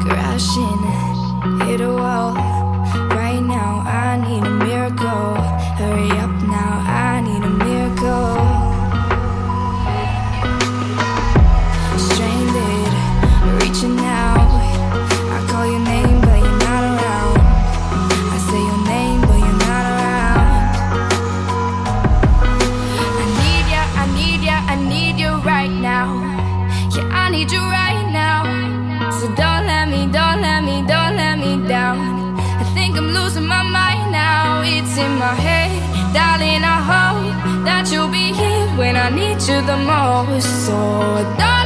crashing, hit a wall. Right now, I need a miracle. Hurry up. my mind now, it's in my head. Darling, I hope that you'll be here when I need you the most. So, darling.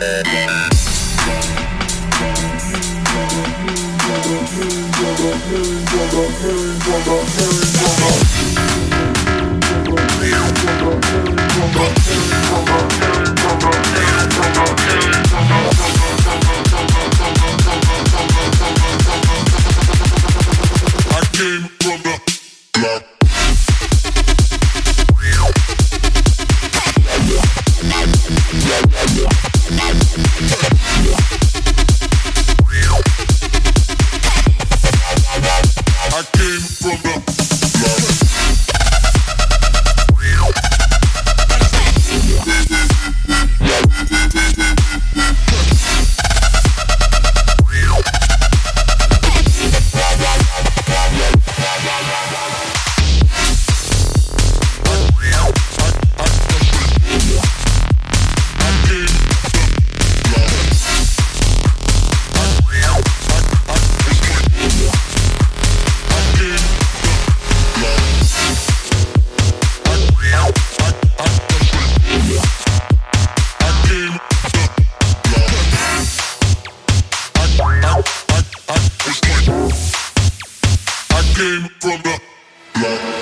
Yeah. I came from the Yeah.